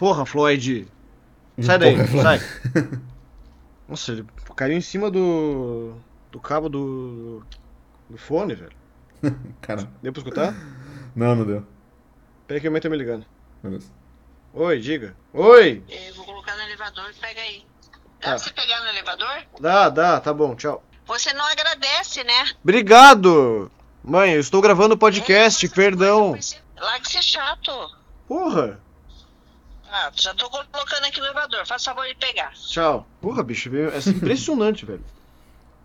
Porra, Floyd. Sai daí, Porra, sai. Nossa, ele caiu em cima do. do cabo do. do fone, velho. Cara. Deu pra escutar? Não, não deu. Peraí que a mãe tá me ligando. Beleza. Oi, diga. Oi! Eu vou colocar no elevador, pega aí. Dá tá. pra você pegar no elevador? Dá, dá, tá bom, tchau. Você não agradece, né? Obrigado! Mãe, eu estou gravando o podcast, é, perdão. Lá que ser chato. Porra! Ah, já tô colocando aqui no elevador. Faz favor de pegar. Tchau. Porra, bicho, é impressionante, velho.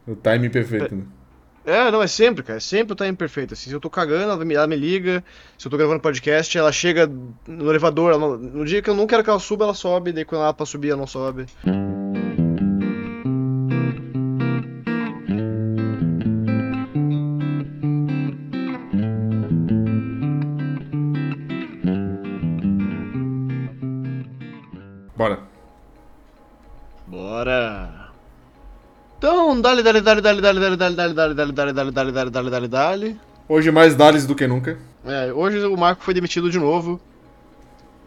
O timing perfeito, né? É, não, é sempre, cara. É sempre o timing perfeito. Assim, se eu tô cagando, ela me, ela me liga. Se eu tô gravando podcast, ela chega no elevador. Ela, no dia que eu não quero que ela suba, ela sobe. Daí quando ela pra subir, ela não sobe. Então, dale, dale, dale, dale, dale, dale, dale, dale, dale, dale, dale, dale, dale, dale, dale, dale, dale. Hoje mais dales do que nunca. É, hoje o Marco foi demitido de novo.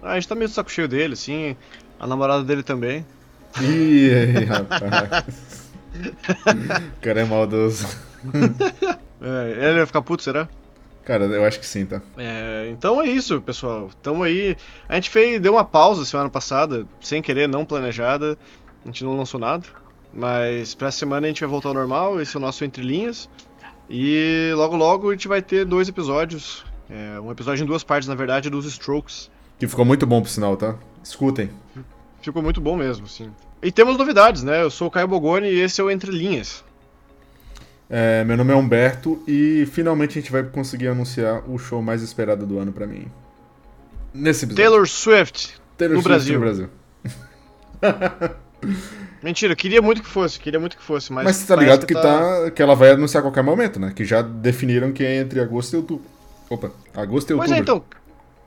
Ah, a gente tá meio saco cheio dele, assim. A namorada dele também. Ih, rapaz. o cara é maldoso. É, ele vai ficar puto, será? Cara, eu acho que sim, tá? É, então é isso, pessoal. Tamo aí. A gente fez, deu uma pausa semana passada, sem querer, não planejada. A gente não lançou nada. Mas pra semana a gente vai voltar ao normal, esse é o nosso Entre Linhas. E logo logo a gente vai ter dois episódios. É, um episódio em duas partes, na verdade, dos Strokes. Que ficou muito bom pro sinal, tá? Escutem. Ficou muito bom mesmo, sim. E temos novidades, né? Eu sou o Caio Bogoni e esse é o Entre Linhas. É, meu nome é Humberto e finalmente a gente vai conseguir anunciar o show mais esperado do ano para mim. Nesse episódio. Taylor Swift. Taylor no Swift Brasil. no Brasil. Mentira, queria muito que fosse, queria muito que fosse, mas. Mas você tá ligado que, tá... tá... que ela vai anunciar a qualquer momento, né? Que já definiram que é entre agosto e outubro. Opa, agosto e outubro. Pois é, então.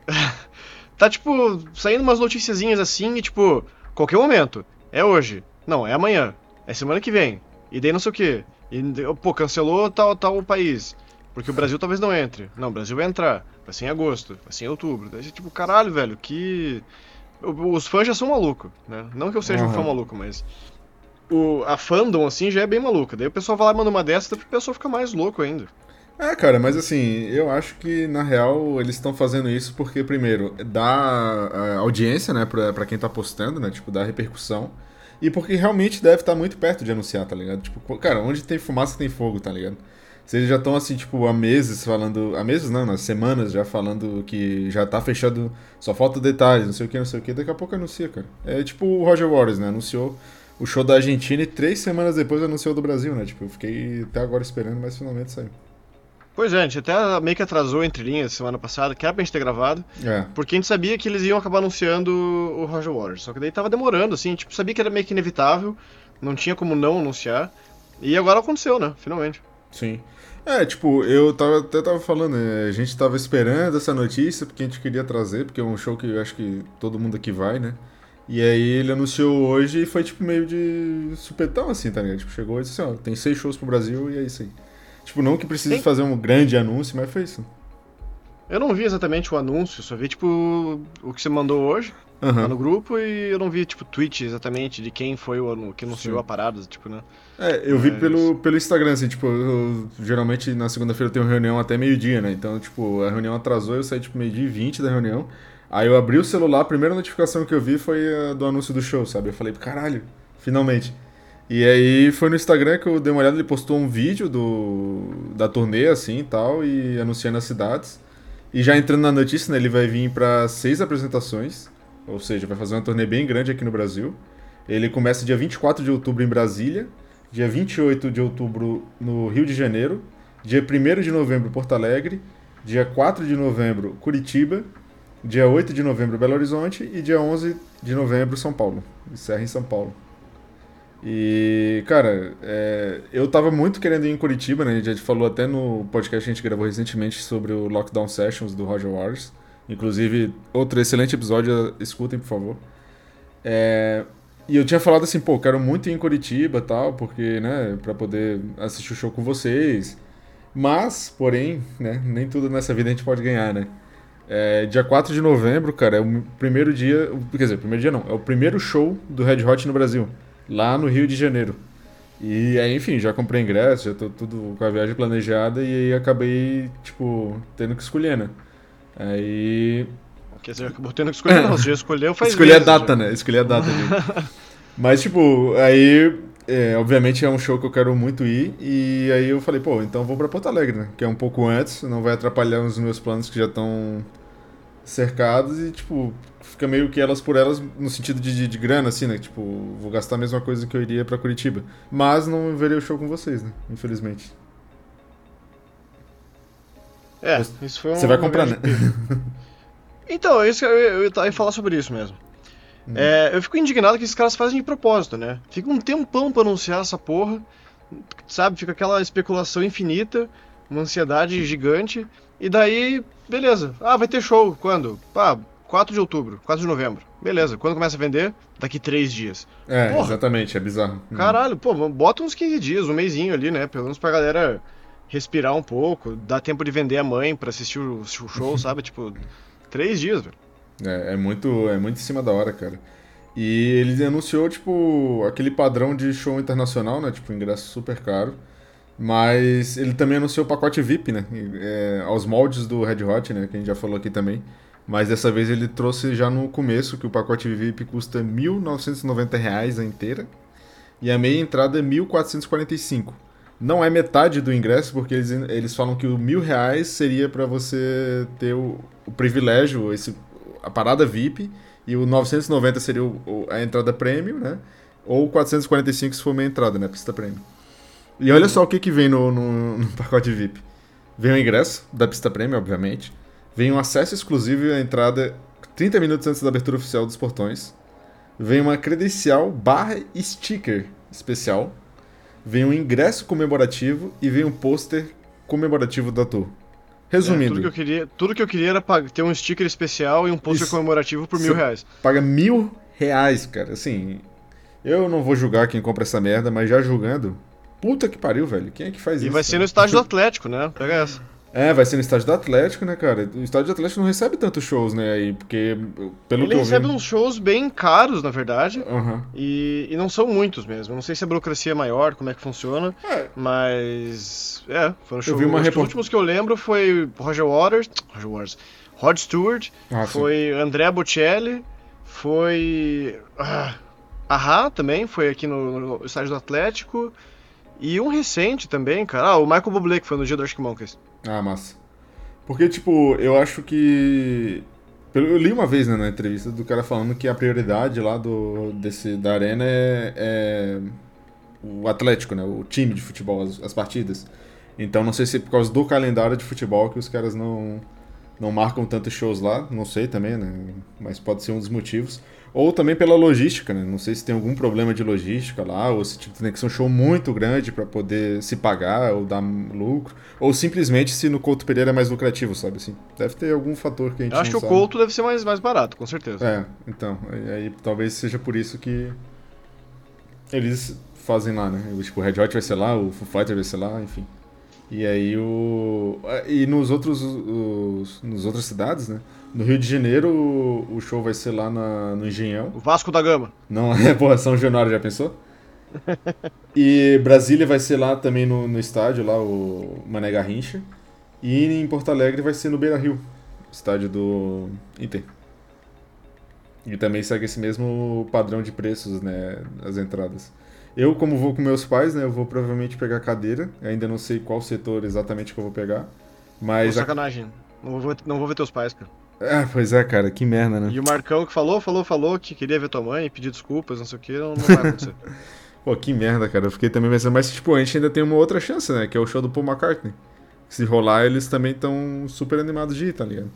tá tipo, saindo umas noticiazinhas assim e tipo, qualquer momento. É hoje. Não, é amanhã. É semana que vem. E daí não sei o que. E, pô, cancelou tal, tal país. Porque o Brasil talvez não entre. Não, o Brasil vai entrar. Vai ser em agosto, vai ser em outubro. Daí, tipo, caralho, velho, que. Os fãs já são malucos, né? Não que eu seja uhum. um fã maluco, mas. O, a fandom, assim, já é bem maluca. Daí o pessoal vai lá e manda uma dessa, daí o pessoal fica mais louco ainda. É, cara, mas assim, eu acho que na real eles estão fazendo isso porque, primeiro, dá audiência, né, pra, pra quem tá postando, né? Tipo, dá repercussão. E porque realmente deve estar tá muito perto de anunciar, tá ligado? Tipo, cara, onde tem fumaça tem fogo, tá ligado? Eles já estão assim, tipo, há meses falando. Há meses não, nas semanas já falando que já tá fechado, só falta detalhes, não sei o que, não sei o que, daqui a pouco anuncia, cara. É tipo o Roger Waters, né? Anunciou o show da Argentina e três semanas depois anunciou do Brasil, né? Tipo, eu fiquei até agora esperando, mas finalmente saiu. Pois é, a gente até meio que atrasou entre linhas semana passada, que era pra gente ter gravado. É. Porque a gente sabia que eles iam acabar anunciando o Roger Waters. Só que daí tava demorando, assim, tipo, sabia que era meio que inevitável, não tinha como não anunciar. E agora aconteceu, né? Finalmente. Sim. É, tipo, eu tava, até tava falando, né? a gente tava esperando essa notícia porque a gente queria trazer, porque é um show que eu acho que todo mundo aqui vai, né? E aí ele anunciou hoje e foi tipo meio de supetão assim, tá ligado? Tipo, chegou e disse assim, ó, tem seis shows pro Brasil e é isso aí. Tipo, não que precise Sim. fazer um grande anúncio, mas foi isso. Eu não vi exatamente o anúncio, só vi tipo o que você mandou hoje uhum. lá no grupo e eu não vi tipo tweet exatamente de quem foi o que anunciou Sim. a parada, tipo, né? É, eu vi pelo, pelo Instagram, assim, tipo, eu, geralmente na segunda-feira eu tenho reunião até meio-dia, né? Então, tipo, a reunião atrasou, eu saí tipo meio-dia e 20 da reunião. Aí eu abri o celular, a primeira notificação que eu vi foi a do anúncio do show, sabe? Eu falei, caralho, finalmente. E aí foi no Instagram que eu dei uma olhada, ele postou um vídeo do, da turnê, assim e tal, e anunciando as cidades. E já entrando na notícia, né, ele vai vir para seis apresentações, ou seja, vai fazer uma turnê bem grande aqui no Brasil. Ele começa dia 24 de outubro em Brasília, dia 28 de outubro no Rio de Janeiro, dia 1 de novembro Porto Alegre, dia 4 de novembro Curitiba, dia 8 de novembro Belo Horizonte e dia 11 de novembro São Paulo. Encerra em São Paulo. E, cara, é, eu tava muito querendo ir em Curitiba, né? A gente falou até no podcast que a gente gravou recentemente sobre o Lockdown Sessions do Roger Waters. Inclusive, outro excelente episódio, escutem, por favor. É, e eu tinha falado assim, pô, quero muito ir em Curitiba tal, porque, né, pra poder assistir o show com vocês. Mas, porém, né, nem tudo nessa vida a gente pode ganhar, né? É, dia 4 de novembro, cara, é o primeiro dia. Quer dizer, primeiro dia não, é o primeiro show do Red Hot no Brasil, lá no Rio de Janeiro. E aí, enfim, já comprei ingresso, já tô tudo com a viagem planejada e aí acabei, tipo, tendo que escolher, né? Aí. Quer dizer, acabou tendo que escolher, não, você já escolheu faz Escolhi a meses data, já. né? Escolhi a data. Mas, tipo, aí, é, obviamente é um show que eu quero muito ir. E aí eu falei, pô, então vou pra Porto Alegre, né? Que é um pouco antes, não vai atrapalhar os meus planos que já estão cercados. E, tipo, fica meio que elas por elas no sentido de, de, de grana, assim, né? Tipo, vou gastar a mesma coisa que eu iria pra Curitiba. Mas não verei o show com vocês, né? Infelizmente. É, isso foi Você uma- vai comprar, né? Então, é isso eu, eu, eu ia falar sobre isso mesmo. Hum. É, eu fico indignado que esses caras fazem de propósito, né? Fica um tempão pra anunciar essa porra, sabe? Fica aquela especulação infinita, uma ansiedade gigante, e daí, beleza. Ah, vai ter show. Quando? Ah, 4 de outubro, 4 de novembro. Beleza. Quando começa a vender? Daqui 3 dias. É, Porra. exatamente, é bizarro. Caralho, pô, bota uns 15 dias, um mêsinho ali, né? Pelo menos pra galera respirar um pouco, dar tempo de vender a mãe pra assistir o show, sabe? Tipo, três dias, velho. É, é muito, é muito em cima da hora, cara. E ele anunciou, tipo, aquele padrão de show internacional, né? Tipo, ingresso super caro. Mas ele também anunciou o pacote VIP, né? É, aos moldes do Red Hot, né? Que a gente já falou aqui também. Mas dessa vez ele trouxe já no começo que o pacote VIP custa 1.990 reais a inteira. E a meia entrada é R$ 1.445. Não é metade do ingresso, porque eles, eles falam que o mil reais seria para você ter o, o privilégio, esse, a parada VIP, e o 990 seria o- a entrada premium, né? Ou 445 se for meia entrada, né? Pista premium. E olha só o que, que vem no, no, no pacote VIP. Vem o ingresso da pista premium, obviamente. Vem um acesso exclusivo e a entrada 30 minutos antes da abertura oficial dos portões. Vem uma credencial barra sticker especial. Vem um ingresso comemorativo e vem um pôster comemorativo do ator. É, Resumindo, tudo, que eu queria, tudo que eu queria era ter um sticker especial e um pôster comemorativo por mil reais. paga mil reais, cara. Assim, eu não vou julgar quem compra essa merda, mas já julgando, puta que pariu, velho. Quem é que faz E isso? vai ser no estádio do Atlético, né? Pega essa. É, vai ser no estádio do Atlético, né, cara? O estádio do Atlético não recebe tantos shows, né, aí, porque pelo Ele eu recebe vi... uns shows bem caros, na verdade. Aham. E, e não são muitos mesmo. Eu Não sei se a burocracia é maior, como é que funciona. É. Mas. É, foram shows. vi uma report- Os últimos que eu lembro foi Roger Waters. Roger Waters. Rod Stewart. Ah, sim. foi André Bocelli. Foi. Ah, Ahá também, foi aqui no, no estádio do Atlético. E um recente também, cara. Ah, o Michael Bublé, que foi no dia do Arctic Monkeys. Ah, massa. Porque, tipo, eu acho que. Eu li uma vez né, na entrevista do cara falando que a prioridade lá do, desse, da arena é, é o Atlético, né? O time de futebol, as, as partidas. Então não sei se é por causa do calendário de futebol que os caras não, não marcam tantos shows lá. Não sei também, né? Mas pode ser um dos motivos. Ou também pela logística, né? Não sei se tem algum problema de logística lá, ou se tem que ser um show muito grande para poder se pagar ou dar lucro, ou simplesmente se no Couto Pereira é mais lucrativo, sabe assim? Deve ter algum fator que a gente Eu acho que o. Couto deve ser mais, mais barato, com certeza. É, então, aí, aí talvez seja por isso que eles fazem lá, né? Tipo, o Red Hot vai ser lá, o Foo Fighter vai ser lá, enfim. E aí o. E nos outros. Os, nos outras cidades, né? No Rio de Janeiro o, o show vai ser lá na, no Engenhão. O Vasco da Gama. Não, é, porra, São Januário, já pensou? E Brasília vai ser lá também no, no estádio, lá o Mané Garrincha. E em Porto Alegre vai ser no Beira Rio, estádio do Inter. E também segue esse mesmo padrão de preços, né, as entradas. Eu, como vou com meus pais, né, eu vou provavelmente pegar cadeira. Ainda não sei qual setor exatamente que eu vou pegar. Mas. a- sacanagem. Não vou, não vou ver teus pais, cara. Ah, pois é, cara, que merda, né? E o Marcão que falou, falou, falou que queria ver tua mãe, pedir desculpas, não sei o que, não, não vai acontecer. Pô, que merda, cara. Eu fiquei também pensando, mas tipo, a gente ainda tem uma outra chance, né? Que é o show do Paul McCartney. Se rolar, eles também estão super animados de ir, tá ligado?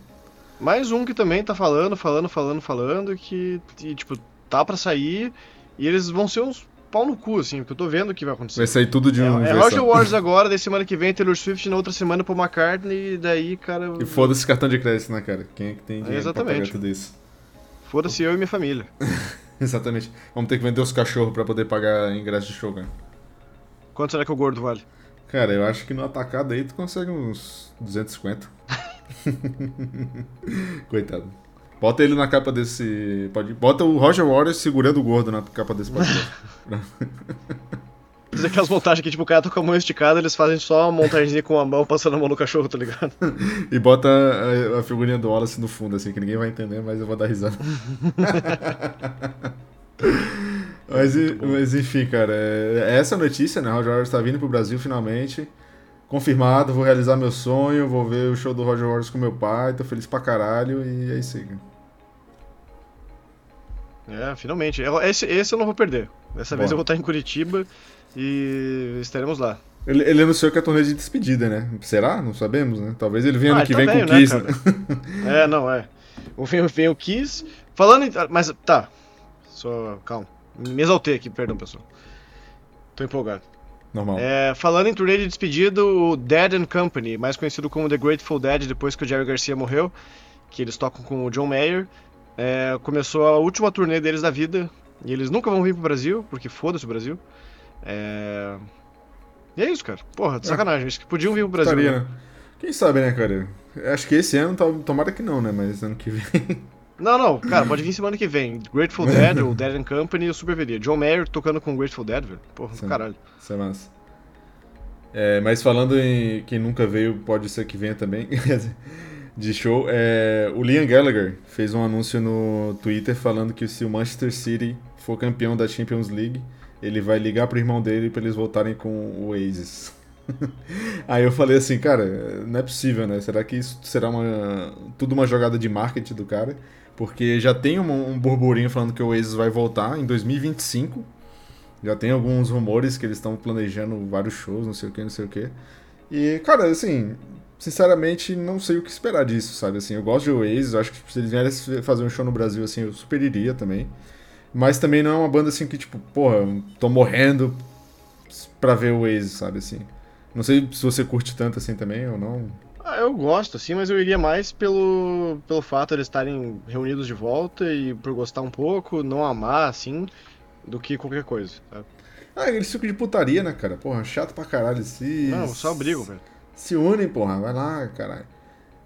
Mais um que também tá falando, falando, falando, falando, que, e, tipo, tá pra sair e eles vão ser uns pau no cu, assim, porque eu tô vendo o que vai acontecer. Vai sair tudo de um. É, é Roger só. Waters agora, daí semana que vem Taylor Swift, na outra semana Paul McCartney, e daí, cara. E foda-se cartão de crédito, né, cara? Quem é que tem dinheiro exatamente. pra pagar tudo isso? Foda-se eu e minha família. Exatamente. Vamos ter que vender os cachorros pra poder pagar ingresso de show, cara. Quanto será que o gordo vale? Cara, eu acho que no atacado aí tu consegue uns 250. Coitado. Bota ele na capa desse. Pode... Bota o Roger Waters segurando o gordo na capa desse podcast. Fazer aquelas montagens que, tipo, o cara tá com a mão esticada, eles fazem só uma montagenzinha com a mão passando a mão no cachorro, tá ligado? e bota a, a figurinha do Wallace no fundo, assim, que ninguém vai entender, mas eu vou dar risada. mas, mas, enfim, cara, é, é essa notícia, né? O Roger Waters tá vindo pro Brasil finalmente. Confirmado, vou realizar meu sonho, vou ver o show do Roger Waters com meu pai, tô feliz pra caralho e é isso aí, cara. É, finalmente. Esse, esse eu não vou perder. Dessa Bom. vez eu vou estar em Curitiba e estaremos lá. Ele, ele anunciou que é a turnê de despedida, né? Será? Não sabemos, né? Talvez ele venha ah, ano que tá vem com o né, Kiss. Né, é, não, é. O vem, vem o Kiss. Falando em. Mas tá. Só. Calma. Me exaltei aqui, perdão, pessoal. Tô empolgado. Normal. É, falando em turnê de despedida, o Dead and Company, mais conhecido como The Grateful Dead, depois que o Jerry Garcia morreu, que eles tocam com o John Mayer, é, começou a última turnê deles da vida. E eles nunca vão vir pro Brasil, porque foda-se o Brasil. É... E é isso, cara. Porra, de é. sacanagem. Acho que podiam vir pro Brasil. Estaria, né? Quem sabe, né, cara? Acho que esse ano, tomara que não, né? Mas ano que vem. Não, não, cara, pode vir semana que vem. Grateful Dead, o Dead and Company e o Super veria. John Mayer tocando com Grateful Dead, velho. Porra, Sim. caralho. Isso é massa. É, mas falando em quem nunca veio, pode ser que venha também, de show, é, o Liam Gallagher fez um anúncio no Twitter falando que se o Manchester City for campeão da Champions League, ele vai ligar pro irmão dele para eles voltarem com o Oasis. Aí eu falei assim, cara, não é possível, né? Será que isso será uma tudo uma jogada de marketing do cara? Porque já tem um, um burburinho falando que o Oasis vai voltar em 2025. Já tem alguns rumores que eles estão planejando vários shows, não sei o que, não sei o que. E, cara, assim, sinceramente, não sei o que esperar disso, sabe? Assim, eu gosto de Oasis, acho que se eles vierem fazer um show no Brasil, assim, eu super iria também. Mas também não é uma banda assim que, tipo, porra, tô morrendo pra ver o Oasis, sabe assim. Não sei se você curte tanto assim também ou não. Ah, eu gosto, assim, mas eu iria mais pelo, pelo fato de eles estarem reunidos de volta e por gostar um pouco, não amar, assim, do que qualquer coisa, sabe? Ah, eles ficam de putaria, né, cara? Porra, chato pra caralho. Se... Não, só brigo, velho. Se unem, porra, vai lá, caralho.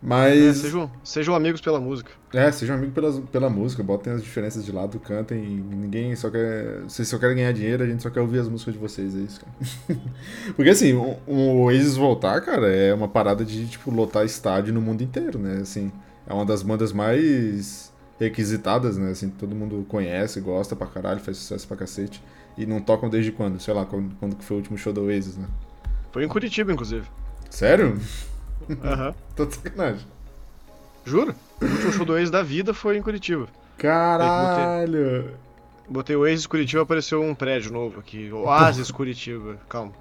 Mas. É, sejam, sejam amigos pela música. É, sejam amigos pela, pela música, botem as diferenças de lado, cantem. Ninguém só quer. Vocês só querem ganhar dinheiro, a gente só quer ouvir as músicas de vocês, é isso, cara. Porque assim, o, o Oasis voltar, cara, é uma parada de, tipo, lotar estádio no mundo inteiro, né? Assim, é uma das bandas mais requisitadas, né? Assim, todo mundo conhece, gosta pra caralho, faz sucesso pra cacete. E não tocam desde quando? Sei lá, quando, quando foi o último show do Oasis, né? Foi em Curitiba, inclusive. Sério? Aham. Tô de sacanagem. Juro? O último show do Oasis da vida foi em Curitiba. Caralho! Botei, botei o Oasis Curitiba, apareceu um prédio novo aqui. Oasis Curitiba. Calma.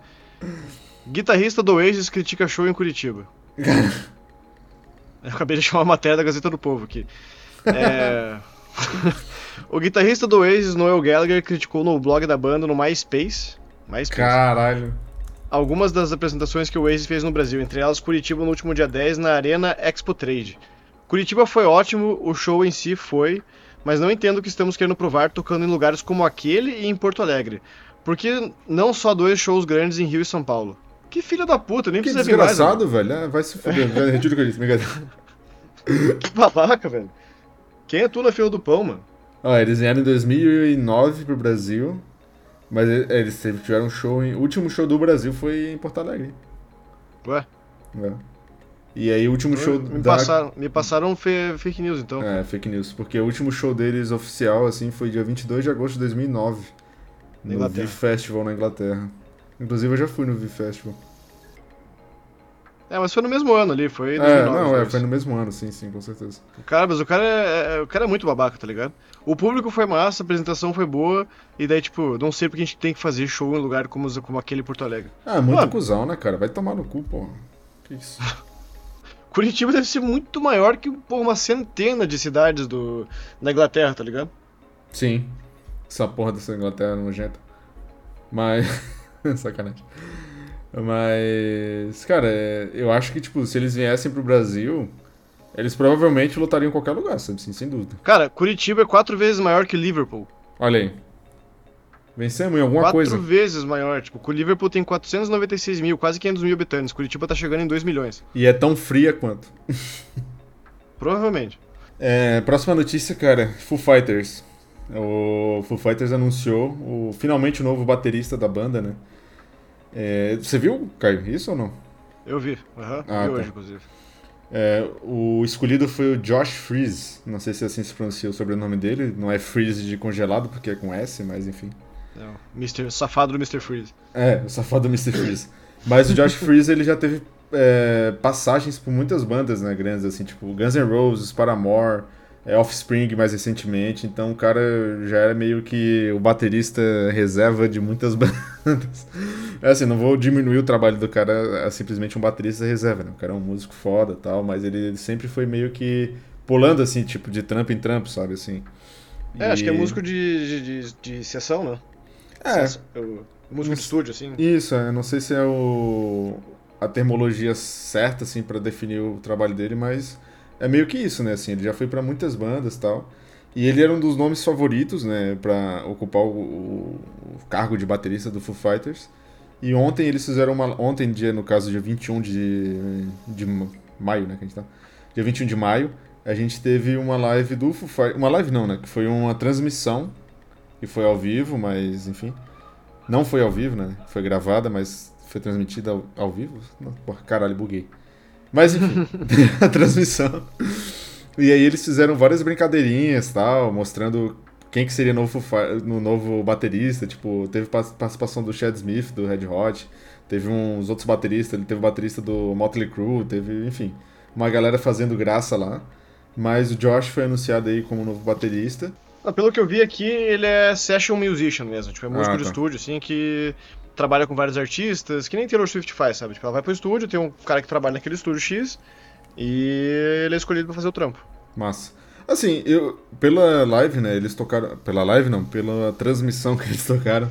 Guitarrista do Oasis critica show em Curitiba. Eu acabei de chamar uma matéria da Gazeta do Povo aqui. É... o guitarrista do Oasis, Noel Gallagher, criticou no blog da banda no MySpace. MySpace. Caralho algumas das apresentações que o Waze fez no Brasil, entre elas Curitiba no último dia 10 na Arena Expo Trade. Curitiba foi ótimo, o show em si foi, mas não entendo o que estamos querendo provar tocando em lugares como aquele e em Porto Alegre. Porque não só dois shows grandes em Rio e São Paulo. Que filho da puta, nem que precisa vir mais. desgraçado, velho. Ah, vai se fuder. Retiro o que eu disse, Que babaca, velho. Quem é tu na fila do pão, mano? Ah, eles vieram em 2009 pro Brasil. Mas eles tiveram um show. Em... O último show do Brasil foi em Porto Alegre. Ué? É. E aí o último show. Me, da... passaram, me passaram fake news então. É, fake news. Porque o último show deles oficial, assim, foi dia 22 de agosto de 2009. No V Festival na Inglaterra. Inclusive eu já fui no V Festival. É, mas foi no mesmo ano ali, foi em 2009. É, não, é, foi no mesmo ano, sim, sim, com certeza. Cara, mas o cara é, é, o cara é muito babaca, tá ligado? O público foi massa, a apresentação foi boa, e daí, tipo, não sei porque a gente tem que fazer show em um lugar como, como aquele em Porto Alegre. Ah, muito Mano, cuzão, né, cara? Vai tomar no cu, porra. Que isso? Curitiba deve ser muito maior que porra, uma centena de cidades do, da Inglaterra, tá ligado? Sim. Essa porra dessa Inglaterra nojenta. Mas. Sacanagem. Mas, cara, é, eu acho que, tipo, se eles viessem pro Brasil, eles provavelmente lutariam em qualquer lugar, sabe? Sim, sem dúvida. Cara, Curitiba é quatro vezes maior que Liverpool. Olha aí. Vencemos em alguma quatro coisa. Quatro vezes maior. Tipo, o Liverpool tem 496 mil, quase 500 mil habitantes. Curitiba tá chegando em 2 milhões. E é tão fria quanto. Provavelmente. É, próxima notícia, cara, Foo Fighters. O Foo Fighters anunciou o, finalmente o novo baterista da banda, né? É, você viu, Caio, isso ou não? Eu vi, uhum. Ah, vi tá. hoje, inclusive. É, o escolhido foi o Josh Freeze. Não sei se assim se pronuncia o sobrenome dele. Não é Freeze de congelado, porque é com S, mas enfim. Não, Mr. Safado do Mr. Freeze. É, o safado do Mr. Freeze. Mas o Josh Freeze, ele já teve é, passagens por muitas bandas, né, grandes, assim, tipo Guns N' Roses, Paramore, é, Offspring mais recentemente. Então o cara já era meio que o baterista reserva de muitas bandas. É assim, não vou diminuir o trabalho do cara a simplesmente um baterista reserva, né? O cara é um músico foda e tal, mas ele, ele sempre foi meio que pulando, assim, tipo, de trampo em trampo, sabe, assim. É, acho que é E- músico de, de, de, de sessão, né? É, Sessão- eu- músico de estúdio, assim. Isso, eu não sei se é o a termologia certa assim para definir o trabalho dele, mas é meio que isso, né? Assim, ele já foi para muitas bandas, e tal. E ele era um dos nomes favoritos, né, para ocupar o, o- o cargo de baterista do Foo Fighters. E ontem eles fizeram uma ontem dia no caso dia 21 de de maio, né, que a gente tá. Dia 21 de maio, a gente teve uma live do Foo Fighters, uma live não, né, que foi uma transmissão que foi ao vivo, mas enfim. Não foi ao vivo, né? Foi gravada, mas foi transmitida ao, ao vivo. Porra, caralho, buguei. Mas enfim, a transmissão. E aí eles fizeram várias brincadeirinhas tal, mostrando quem que seria novo, no novo baterista. Tipo, teve pa- participação do Chad Smith, do Red Hot. Teve uns outros bateristas, ele teve o baterista do Motley Crue, teve, enfim, uma galera fazendo graça lá. Mas o Josh foi anunciado aí como novo baterista. Ah, pelo que eu vi aqui, ele é session musician mesmo. Tipo, é músico Ah, de tá. estúdio, assim, que trabalha com vários artistas, que nem Taylor Swift faz, sabe? Tipo, ela vai pro estúdio, tem um cara que trabalha naquele estúdio X, e ele é escolhido pra fazer o trampo. Massa. Assim, eu pela live, né? Eles tocaram. Pela live não, pela transmissão que eles tocaram.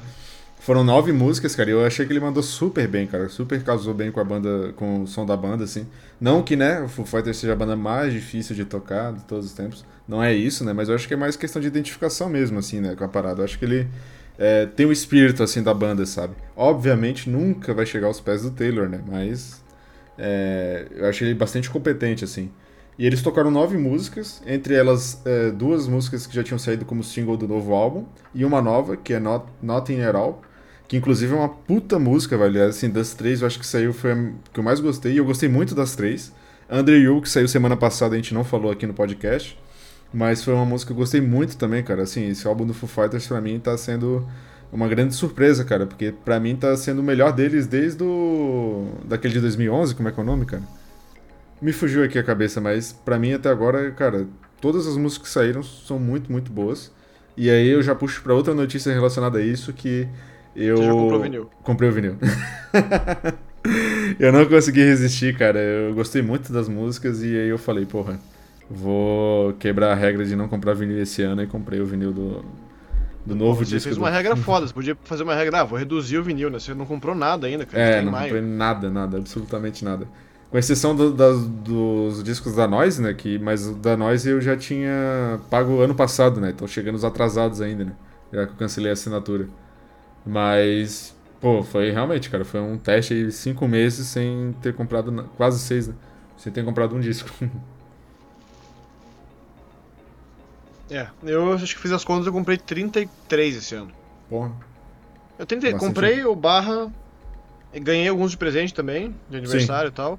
Foram nove músicas, cara. E eu achei que ele mandou super bem, cara. Super casou bem com a banda, com o som da banda, assim. Não que, né, o Foo Fighters seja a banda mais difícil de tocar de todos os tempos. Não é isso, né? Mas eu acho que é mais questão de identificação mesmo, assim, né, com a parada. Eu acho que ele é, tem o espírito, assim, da banda, sabe? Obviamente nunca vai chegar aos pés do Taylor, né? Mas é, eu achei ele bastante competente, assim. E eles tocaram nove músicas, entre elas é, duas músicas que já tinham saído como single do novo álbum, e uma nova, que é Not, Nothing at All, que inclusive é uma puta música, velho. Assim, das três, eu acho que saiu foi a que eu mais gostei, e eu gostei muito das três. Under You, que saiu semana passada, a gente não falou aqui no podcast, mas foi uma música que eu gostei muito também, cara. Assim, esse álbum do Foo Fighters pra mim tá sendo uma grande surpresa, cara, porque pra mim tá sendo o melhor deles desde o daquele de 2011, como é que é o nome, cara? Me fugiu aqui a cabeça, mas pra mim até agora, cara, todas as músicas que saíram são muito, muito boas. E aí eu já puxo pra outra notícia relacionada a isso que eu Você já comprou vinil? comprei o vinil. eu não consegui resistir, cara. Eu gostei muito das músicas e aí eu falei, porra, vou quebrar a regra de não comprar vinil esse ano e comprei o vinil do, do novo Você disco. fez do- uma regra foda, você podia fazer uma regra, ah, vou reduzir o vinil, né? Você não comprou nada ainda, cara. É, não maio. comprei nada, nada, absolutamente nada. Com exceção do- das- dos discos da Noise, né? Que, mas o da Noise eu já tinha pago ano passado, né? Então chegando os atrasados ainda, né? Já que eu cancelei a assinatura. Mas, pô, foi realmente, cara, foi um teste aí cinco meses sem ter comprado, quase seis, né? Sem ter comprado um disco. É, eu acho que fiz as contas, eu comprei 33 esse ano. Porra. Eu tentei, Bastante. comprei o barra, e ganhei alguns de presente também, de aniversário e tal.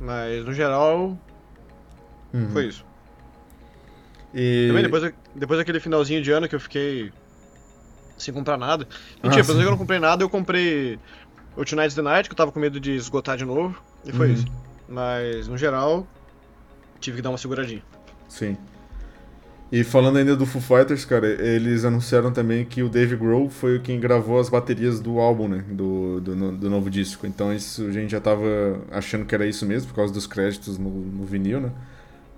Mas no geral, Uhum. foi isso. E... Também depois, depois daquele finalzinho de ano que eu fiquei sem comprar nada. Ah, Mentira, depois sim. que eu não comprei nada, eu comprei o Tonight's the Night, que eu tava com medo de esgotar de novo. E foi Uhum. isso. Mas no geral, tive que dar uma seguradinha. Sim. E falando ainda do Foo Fighters, cara, eles anunciaram também que o Dave Grohl foi quem gravou as baterias do álbum, né? Do, do, do novo disco. Então isso a gente já tava achando que era isso mesmo, por causa dos créditos no, no vinil, né?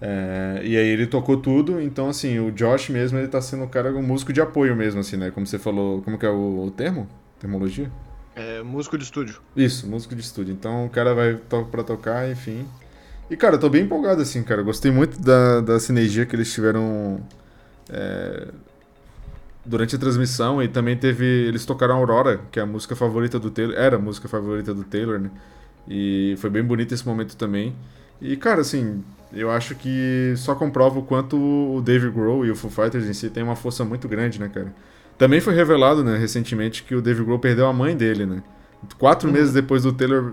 É, e aí ele tocou tudo, então assim, o Josh mesmo, ele tá sendo um cara, um músico de apoio mesmo, assim, né? Como você falou, como que é o, o termo? Termologia? É, músico de estúdio. Isso, músico de estúdio. Então o cara vai to pra tocar, enfim. E cara, eu tô bem empolgado assim, cara. Eu Gostei muito da, da sinergia que eles tiveram é, durante a transmissão. E também teve. Eles tocaram Aurora, que é a música favorita do Taylor. Era a música favorita do Taylor, né? E foi bem bonito esse momento também. E, cara, assim, eu acho que só comprova o quanto o Dave Grohl e o Foo Fighters em si tem uma força muito grande, né, cara? Também foi revelado, né, recentemente, que o Dave Grohl perdeu a mãe dele, né? Quatro uhum. meses depois do Taylor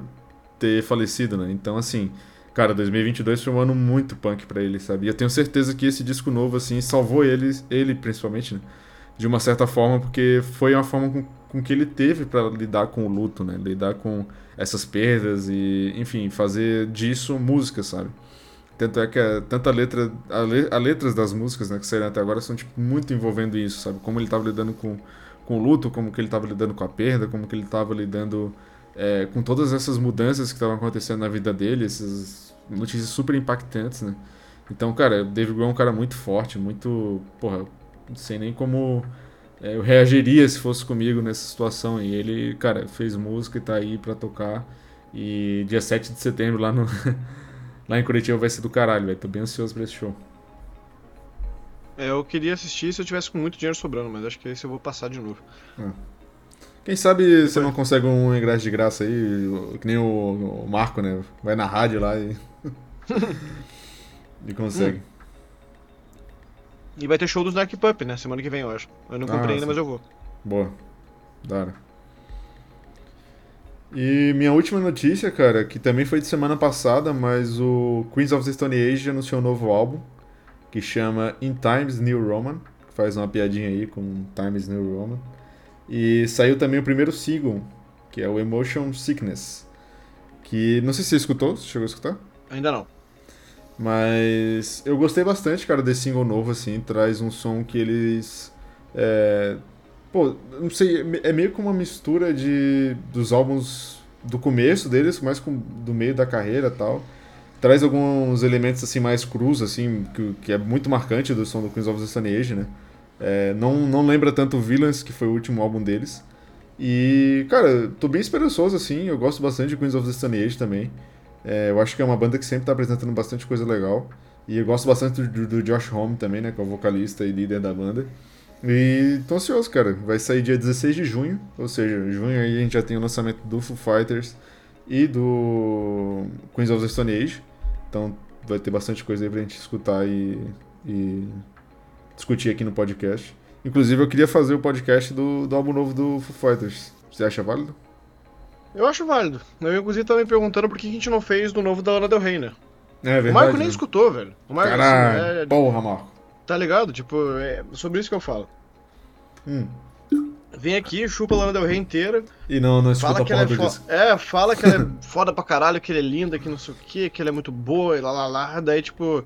ter falecido, né? Então, assim, cara, 2022 foi um ano muito punk para ele, sabe? E eu tenho certeza que esse disco novo, assim, salvou ele, ele principalmente, né? De uma certa forma, porque foi uma forma com, com que ele teve para lidar com o luto, né? Lidar com essas perdas e, enfim, fazer disso música, sabe? Tanto é que a, tanto a letra, a, le, a letras das músicas, né, que saíram até agora são tipo, muito envolvendo isso, sabe? Como ele estava lidando com, com o luto, como que ele estava lidando com a perda, como que ele estava lidando é, com todas essas mudanças que estavam acontecendo na vida dele, essas notícias super impactantes, né? Então, cara, o David Grohl é um cara muito forte, muito. Porra, não sei nem como é, eu reagiria se fosse comigo nessa situação. E ele, cara, fez música e tá aí pra tocar. E dia 7 de setembro lá no. lá em Curitiba vai ser do caralho, velho. Tô bem ansioso pra esse show. É, eu queria assistir se eu tivesse com muito dinheiro sobrando, mas acho que esse eu vou passar de novo. Ah. Quem sabe você não consegue um ingresso de graça aí, que nem o, o Marco, né? Vai na rádio lá e. e consegue. Hum. E vai ter show dos Dark Pup, né? Semana que vem, eu acho. Eu não comprei ah, ainda, sim. mas eu vou. Boa. Dara. E minha última notícia, cara, que também foi de semana passada, mas o Queens of the Stone Age anunciou um novo álbum que chama In Times New Roman, que faz uma piadinha aí com Times New Roman. E saiu também o primeiro single, que é o Emotion Sickness. Que não sei se você escutou, você chegou a escutar? Ainda não. Mas eu gostei bastante, cara, desse single novo, assim. Traz um som que eles. É... Pô, não sei, é meio que uma mistura de dos álbuns do começo deles, mais com, do meio da carreira tal. Traz alguns elementos assim mais crus, assim, que, que é muito marcante do som do Queens of the Stone Age, né? É, não, não lembra tanto Villains, que foi o último álbum deles. E, cara, tô bem esperançoso, assim. Eu gosto bastante de Queens of the Stone Age também. É, eu acho que é uma banda que sempre tá apresentando bastante coisa legal. E eu gosto bastante do, do Josh Homme também, né? Que é o vocalista e líder da banda. E tô ansioso, cara. Vai sair dia 16 de junho. Ou seja, junho aí a gente já tem o lançamento do Foo Fighters e do Queens of the Stone Age. Então vai ter bastante coisa aí pra gente escutar e, e discutir aqui no podcast. Inclusive, eu queria fazer o podcast do, do álbum novo do Foo Fighters. Você acha válido? Eu acho válido. Eu, inclusive, tava me perguntando por que a gente não fez do novo da Lana Del Rey, né? É verdade. O Marco nem né? escutou, velho. O Marco, Caralho, assim, é... porra, Marco. Tá ligado? Tipo, é sobre isso que eu falo. Hum. Vem aqui, chupa a Lana Del Rey inteira. E não, não escuta fala que ela é, fo... é, fala que ela é foda pra caralho, que ela é linda, que não sei o que, que ela é muito boa e lá lá lá. Daí, tipo.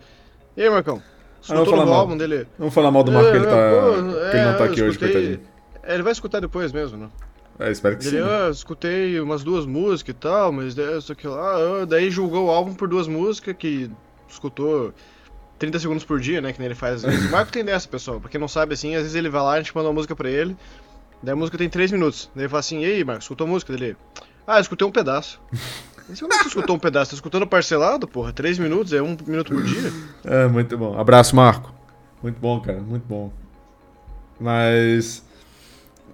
E aí, Marcão? Escutou ah, no álbum dele. Vamos falar mal do Marco, é, que ele, tá, pô, que ele não tá é, aqui hoje, coitadinho. É, ele vai escutar depois mesmo, né? É, espero que ele, sim. Ah, escutei umas duas músicas e tal, mas isso aqui lá. Ah, daí julgou o álbum por duas músicas que escutou 30 segundos por dia, né? Que nem ele faz. O Marco tem dessa, pessoal. Pra quem não sabe, assim, às vezes ele vai lá, a gente manda uma música pra ele. Daí a música tem 3 minutos. Daí ele fala assim: E aí, Marco, escutou a música dele? Ah, escutei um pedaço. Você não escutou um pedaço, tá escutando parcelado, porra? Três minutos, é um minuto por dia. É, muito bom. Abraço, Marco. Muito bom, cara, muito bom. Mas.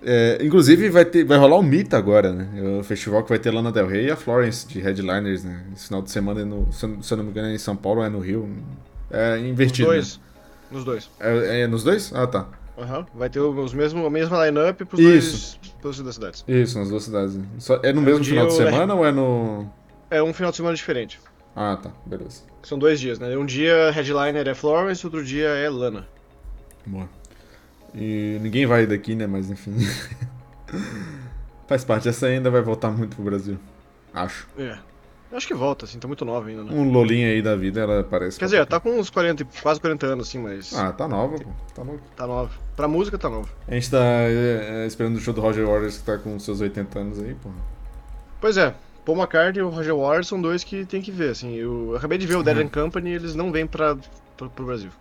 É, inclusive vai, ter, vai rolar o Mita agora, né? O festival que vai ter Lana Del Rey e a Florence de headliners, né? Esse final de semana, no, se eu não me engano, é em São Paulo ou é no Rio. É invertido. Nos dois. Né? Nos dois. É, é, nos dois? Ah, tá. Uhum. Vai ter os mesmos, a mesma line-up pros Isso. dois, duas cidades. Isso, nas duas cidades. Só, é no é mesmo final de semana ou é no. É um final de semana diferente. Ah, tá. Beleza. São dois dias, né? Um dia headliner é Florence, outro dia é Lana. Boa. E ninguém vai daqui, né? Mas enfim. Faz parte. Essa ainda vai voltar muito pro Brasil. Acho. É. Acho que volta, assim, tá muito nova ainda, né? Um lolinho aí da vida, ela parece. Quer dizer, tá com uns 40, quase 40 anos, assim, mas. Ah, tá nova, pô. Tá nova. Tá nova. Pra música tá nova. A gente tá é, é, esperando o show do Roger Waters que tá com seus 80 anos aí, pô. Pois é. Paul McCartney e o Roger Waters são dois que tem que ver, assim. Eu, eu acabei de ver o Dead uhum. Company e eles não vêm pra, pra, pro Brasil.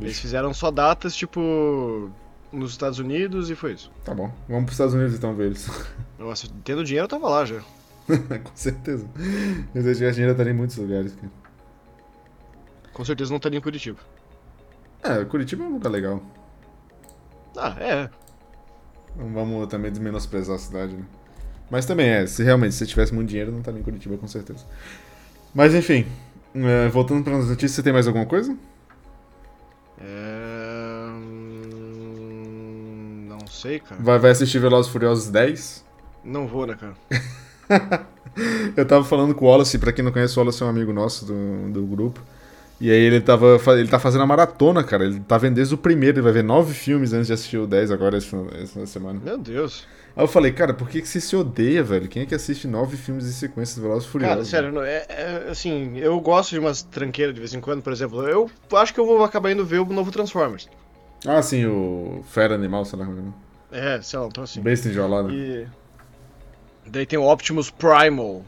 Eles fizeram só datas, tipo, nos Estados Unidos e foi isso. Tá bom. Vamos pros Estados Unidos então ver eles. Nossa, tendo dinheiro eu tava lá já. Com certeza. Se eu tivesse dinheiro, eu estaria em muitos lugares, cara. Com certeza não estaria em Curitiba. É, Curitiba é um lugar legal. Ah, é. Não vamos também desmenosprezar a cidade, né? Mas também é, se realmente se tivesse muito dinheiro, não estaria em Curitiba, com certeza. Mas enfim. É, voltando para as notícias, você tem mais alguma coisa? É... Não sei, cara. Vai, vai assistir Velozes Furiosos 10? Não vou, né, cara? Eu tava falando com o Wallace, pra quem não conhece, o Wallace é um amigo nosso do, do grupo. E aí ele tava. Ele tá fazendo a maratona, cara. Ele tá vendo desde o primeiro, ele vai ver nove filmes antes de assistir o 10 agora essa, essa semana. Meu Deus. Aí eu falei, cara, por que, que você se odeia, velho? Quem é que assiste nove filmes em sequência do Velozes e Furiosos? Cara, sério, não- é, é, assim, eu gosto de umas tranqueiras de vez em quando, por exemplo. Eu acho que eu vou acabar indo ver o novo Transformers. Ah, sim, o Fera Animal, sei lá como é. nome. É, sei lá, então assim. Besta enjolada. E. Daí tem o Optimus Primal.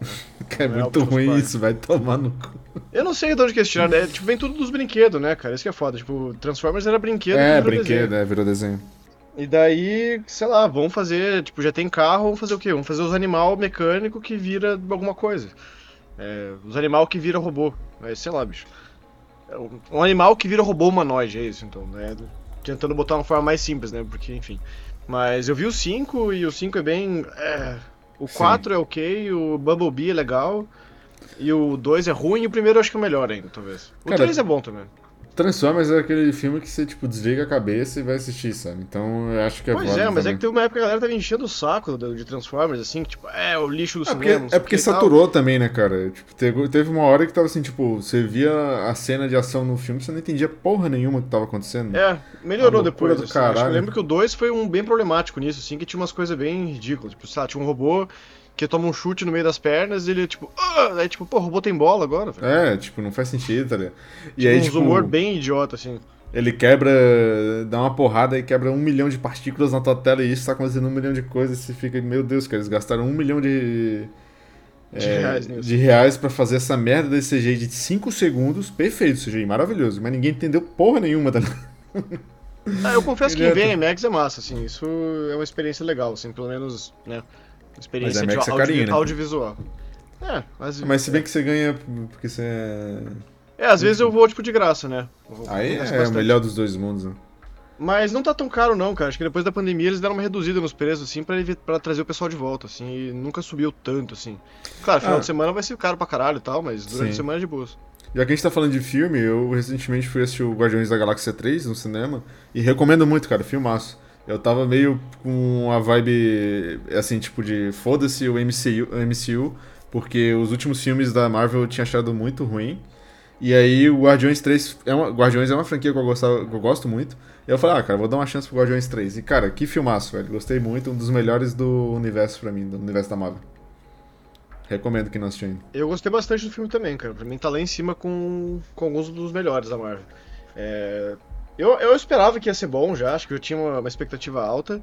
Que é é muito Optimus ruim isso, vai tomar no cu. Eu não sei de onde que eles tiraram. É, tipo, vem tudo dos brinquedos, né, cara? Isso que é foda. Tipo, Transformers era brinquedo. É, brinquedo, desenho. é, virou desenho. E daí, sei lá, vão fazer. Tipo, já tem carro, vão fazer o quê? Vão fazer os animal mecânico que vira alguma coisa. É, os animal que vira robô. É, sei lá, bicho. É um- animal que vira robô humanoide, é isso, então. Né? Tentando botar uma forma mais simples, né? Porque, enfim. Mas eu vi o 5 e o 5 é bem. é, o Sim. 4 é ok, o Bumblebee é legal. E o 2 é ruim e o primeiro eu acho que é o melhor ainda, talvez. O Cara, 3 é bom também. Transformers é aquele filme que você, tipo, desliga a cabeça e vai assistir, sabe? Então eu acho que é Pois é, mas é também. que teve uma época que a galera tava enchendo o saco de Transformers, assim, que, tipo, é o lixo do É porque, cinema. é porque que e tal. saturou também, né, cara? Tipo, teve, teve uma hora que tava assim, tipo, você via a cena de ação no filme, você não entendia porra nenhuma que tava acontecendo. É, melhorou depois. do assim. Caralho. eu lembro que o 2 foi um bem problemático nisso, assim, que tinha umas coisas bem ridículas. Tipo, sei lá, tinha um robô que toma um chute no meio das pernas e ele, tipo, ah! Aí, tipo, pô, o robô tem bola agora, velho. É, tipo, não faz sentido, tá ligado? E Tinha aí, uns tipo, humor bem idiota, assim. ele quebra, dá uma porrada e quebra um milhão de partículas na tua tela e isso tá acontecendo um milhão de coisas e você fica, meu Deus, cara, eles gastaram um milhão de... De é, reais nisso. de reais pra fazer essa merda desse CGI de 5 segundos, perfeito CGI, maravilhoso, mas ninguém entendeu porra nenhuma, tá ligado? Ah, eu confesso que em é- ver IMAX é massa, assim, isso é uma experiência legal, assim, pelo menos, né, experiência Mas de IMAX é audio- carinho, né? audiovisual. É, mas... Mas se bem que você ganha porque você é... É, às vezes eu vou, tipo, de graça, né? Aí gosto é o melhor dos dois mundos, né? Mas não tá tão caro não, cara. Acho que depois da pandemia eles deram uma reduzida nos preços, assim, pra, pra trazer o pessoal de volta, assim, e nunca subiu tanto, assim. Claro, final Ah. de semana vai ser caro pra caralho e tal, mas durante Sim. a semana é de boas. Já que a gente tá falando de filme, eu recentemente fui assistir o Guardiões da Galáxia 3 no cinema e recomendo muito, cara, filmaço. Eu tava meio com a vibe, assim, tipo de foda-se o MCU, MCU, porque os últimos filmes da Marvel eu tinha achado muito ruim. E aí o Guardiões 3 é uma, Guardiões é uma franquia que eu, gostava, que eu gosto muito. E eu falei, ah, cara, vou dar uma chance pro Guardiões 3. E, cara, que filmaço, velho. Gostei muito, um dos melhores do universo pra mim, do universo da Marvel. Recomendo que não assistiu ainda. Eu gostei bastante do filme também, cara. Pra mim tá lá em cima com, com alguns dos melhores da Marvel. É, eu, eu esperava que ia ser bom já, acho que eu tinha uma, uma expectativa alta.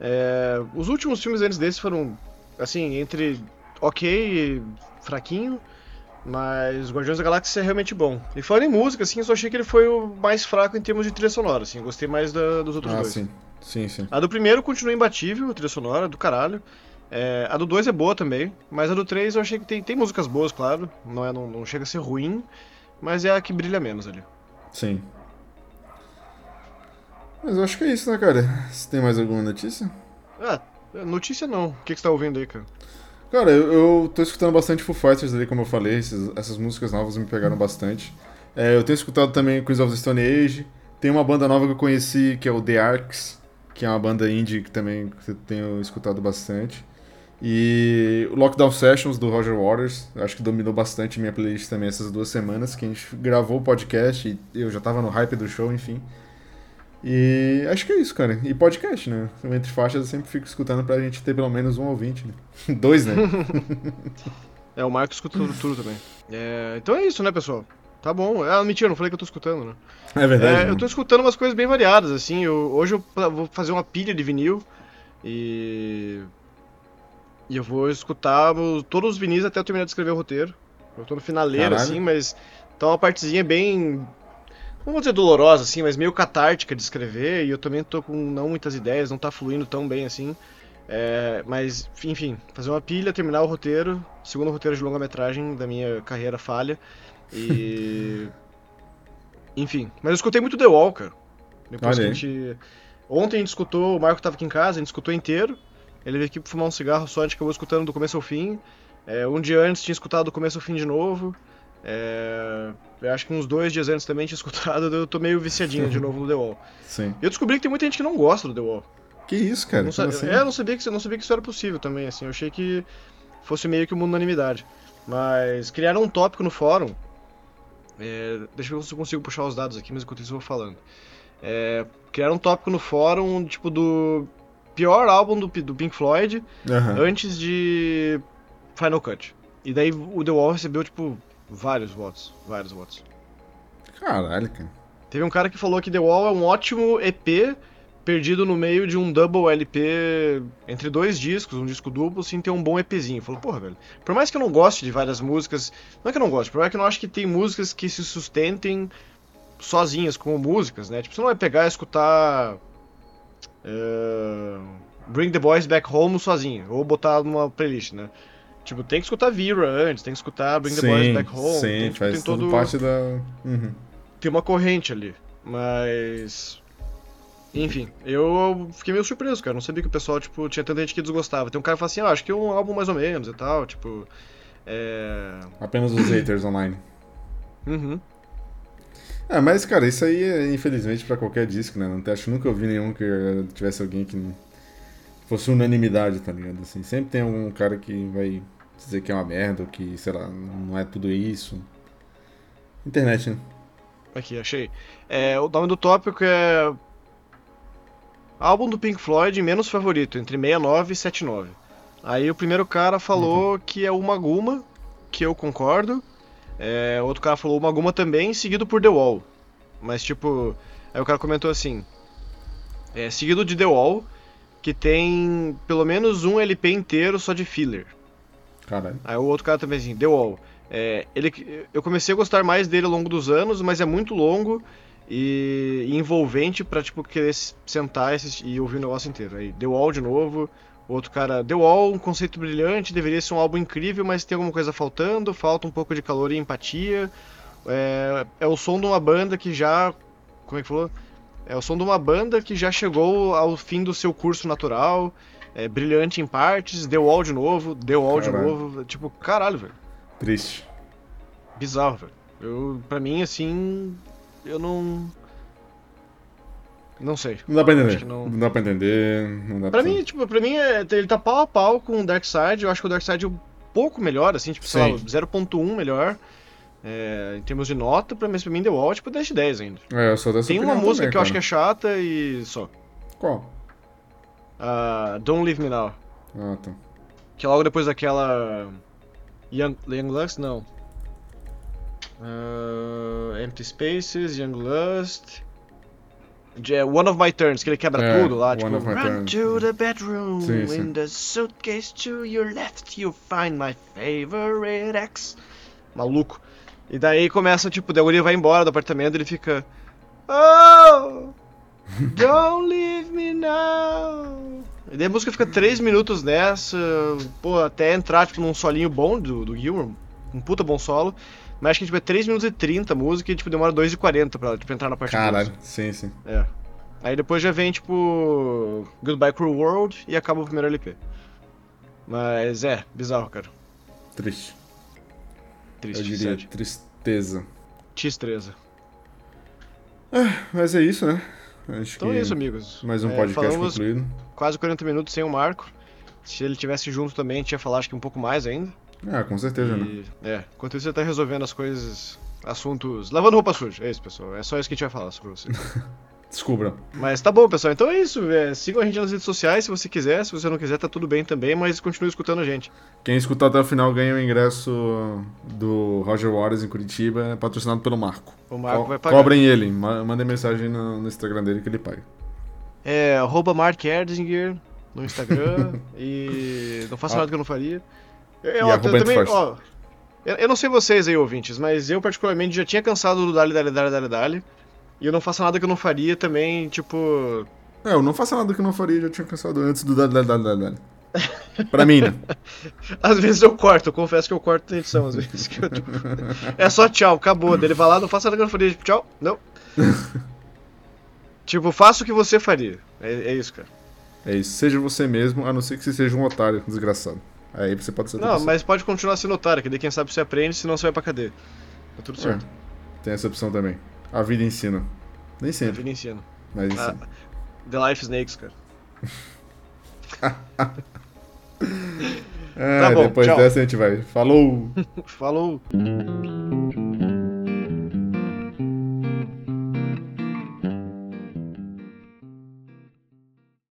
É, os últimos filmes antes desse foram, assim, entre ok e fraquinho, mas Guardiões da Galáxia é realmente bom. E falando em música, assim, eu só achei que ele foi o mais fraco em termos de trilha sonora, assim, gostei mais da- dos outros Ah, dois. sim. Sim, sim. A do primeiro continua imbatível, a trilha sonora, do caralho. É, a do 2 é boa também, mas a do 3 eu achei que tem, tem músicas boas, claro. Não, é, não, não chega a ser ruim, mas é a que brilha menos ali. Sim. Mas eu acho que é isso, né, cara? Você tem mais alguma notícia? Ah, notícia não. O que, que você tá ouvindo aí, cara? Cara, eu, eu tô escutando bastante Foo Fighters ali, como eu falei. esses- essas músicas novas me pegaram bastante. É, eu tenho escutado também Queens of the Stone Age. Tem uma banda nova que eu conheci, que é o The Arcs, que é uma banda indie que também eu tenho escutado bastante. E o Lockdown Sessions do Roger Waters, acho que dominou bastante minha playlist também essas duas semanas, que a gente gravou o podcast e eu já tava no hype do show, enfim. E acho que é isso, cara. E podcast, né? Eu, Entre faixas eu sempre fico escutando pra gente ter pelo menos um ouvinte, né? Dois, né? É, o Marco escuta tudo, tudo também. É, então é isso, né, pessoal? Tá bom. Ah, mentira, não falei que eu tô escutando, né? É verdade. É, eu mano. tô escutando umas coisas bem variadas, assim. eu- hoje eu vou fazer uma pilha de vinil e. E eu vou escutar todos os vinis até eu terminar de escrever o roteiro. Eu tô no finaleiro, Caralho. assim, mas tá uma partezinha bem. Não vou dizer dolorosa, assim, mas meio catártica de escrever. E eu também tô com não muitas ideias, não tá fluindo tão bem assim. É, mas, enfim, fazer uma pilha, terminar o roteiro, segundo roteiro de longa-metragem da minha carreira falha. E. Enfim, mas eu escutei muito The Wall, cara. Depois que Olha a aí. gente. Ontem a gente escutou, o Marco tava aqui em casa, a gente escutou inteiro. Ele veio aqui pra fumar um cigarro só, a gente acabou escutando do começo ao fim. É, um dia antes tinha escutado do começo ao fim de novo. É, eu acho que uns dois dias antes também tinha escutado, eu tô meio viciadinho de novo no The Wall. Sim. Eu descobri que tem muita gente que não gosta do The Wall. Que isso, cara? Não sa- assim? É, eu não sabia, que, não sabia que isso era possível também, assim. Eu achei que fosse meio que uma unanimidade. Mas criaram um tópico no fórum. é, deixa eu ver se eu consigo puxar os dados aqui, mas enquanto isso eu vou falando. É, criaram um tópico no fórum, tipo, do pior álbum do, do Pink Floyd antes de Final Cut. E daí o The Wall recebeu, tipo, vários votos. Vários votos. Caralho, cara. Teve um cara que falou que The Wall é um ótimo EP perdido no meio de um double LP entre dois discos, um disco duplo, sem ter um bom EPzinho. Falou, porra, velho. Por mais que eu não goste de várias músicas, não é que eu não goste, por mais que eu não acho que tem músicas que se sustentem sozinhas como músicas, né? Tipo, você não vai pegar e escutar eh, Bring the Boys Back Home sozinho, ou botar numa playlist, né? Tipo, tem que escutar Vira antes, tem que escutar Bring the Boys Back Home. sim, tem, tipo, faz tem todo parte da... Uhum. tem uma corrente ali. Mas. Enfim, eu fiquei meio surpreso, cara. Não sabia que o pessoal, tipo, tinha tanta gente que desgostava. Tem um cara que fala assim, ah, acho que é um álbum mais ou menos e tal, tipo. É. Apenas os haters online. Uhum. É, mas, cara, isso aí é infelizmente pra qualquer disco, né? Não te- acho que nunca ouvi nenhum que tivesse alguém que não- fosse unanimidade, tá ligado? Assim, sempre tem algum cara que vai dizer que é uma merda, que, sei lá, não é tudo isso. Internet, né? Aqui, achei. É, o nome do tópico é. Álbum do Pink Floyd menos favorito, entre 69 e 79. Aí o primeiro cara falou que é o Maguma, que eu concordo. É, outro cara falou o Maguma também, seguido por The Wall. Mas tipo, aí o cara comentou assim: é, seguido de The Wall, que tem pelo menos um LP inteiro só de filler. Caralho. Aí o outro cara também assim, The Wall. É, ele, eu comecei a gostar mais dele ao longo dos anos, mas é muito longo e, envolvente pra, tipo, querer sentar e, e ouvir o negócio inteiro. Aí, The Wall de novo. Outro cara, The Wall, um conceito brilhante, deveria ser um álbum incrível, mas tem alguma coisa faltando, falta um pouco de calor e empatia. É, é o som de uma banda que já. Como é que falou? É o som de uma banda que já chegou ao fim do seu curso natural. É brilhante em partes, The Wall de novo, The Wall de novo. Tipo, caralho, velho. Triste. Bizarro, velho. Eu, pra mim, assim, eu não. Não sei. Não dá pra entender. não- Não... dá pra entender. Não dá Pra pra mim, tipo, pra mim, é, ele tá pau a pau com o Darkseid. Eu acho que o Darkseid é um pouco melhor, assim, tipo, sei lá, Sim. 0.1 melhor. É, em termos de nota, pra mim, pra mim The Wall tipo 10 de 10 ainda. É, eu sou dessa Tem uma música também, que eu acho que é chata e só. Qual? Ah, Don't Leave Me Now. Ah, tá. Que é logo depois daquela. Young, Young Lust? Não. Ah, Empty Spaces, Young Lust. Je- One of My Turns, que ele quebra É, tudo lá, tipo. Run Turns. to the bedroom, Sim, sim. in the suitcase to your left, you find my favorite ex. Maluco. E daí começa, tipo, daí o Uri vai embora do apartamento e ele fica. Oh! Don't leave me now! E daí a música fica 3 minutos nessa, pô, até entrar tipo, num solinho bom do, do Gilmour, um puta bom solo. Mas acho que tipo, é 3 minutos e 30 a música e tipo, demora 2 e 40 pra tipo, entrar na parte Caralho, sim, sim. É. Aí depois já vem, tipo, Goodbye Cruel World e acaba o primeiro LP. Mas é, bizarro, cara. Triste. Triste, eu diria sad. tristeza. X13. Mas é isso, né? Acho Então que é isso, amigos. mais um É, podcast falamos concluído. Quase 40 minutos sem o Marco. Se ele tivesse junto também, a gente ia falar acho que um pouco mais ainda. Ah, com certeza, né? E, é, enquanto isso, ele tá resolvendo as coisas, assuntos. Lavando roupa suja. É isso, pessoal. É só isso que a gente vai falar sobre você. Descubra. mas tá bom, pessoal. Então é isso. É, sigam a gente nas redes sociais se você quiser. Se você não quiser, tá tudo bem também. Mas continue escutando a gente. Quem escutar até o final ganha o ingresso do Roger Waters em Curitiba, patrocinado pelo Marco. O Marco Co- vai pagar. Cobrem ele, ma- mandem mensagem no, no Instagram dele que ele paga. É, arroba Mark Erdinger no Instagram. e não faça Ah. nada que eu não faria. Eu, também, ó, eu, eu não sei vocês aí, ouvintes, mas eu particularmente já tinha cansado do Dali, Dali, Dali, Dali, Dali. E eu não faço nada que eu não faria também, tipo. É, eu não faço nada que eu não faria, já tinha cansado antes do Dali Dali Dali Dali. Pra mim, né? Às vezes eu corto, eu confesso que eu corto na edição, às vezes. que eu, tipo, é só tchau, acabou. Daí Ele vai lá, não faça nada que eu não faria, tipo, tchau, não. Tipo, faça o que você faria. É, é isso, cara. É isso. Seja você mesmo, a não ser que você seja um otário, desgraçado. Aí você pode ser. Não, mas pode continuar sendo otário, que daí quem sabe você aprende, senão você vai pra cadeia. Tá tudo é. certo. É, tem essa opção também. A vida ensina. Nem sempre. A vida ensina. Mas ah, ensina. A... The Life Snakes, cara. é, tá bom, depois tchau. dessa a gente vai. Falou! Falou!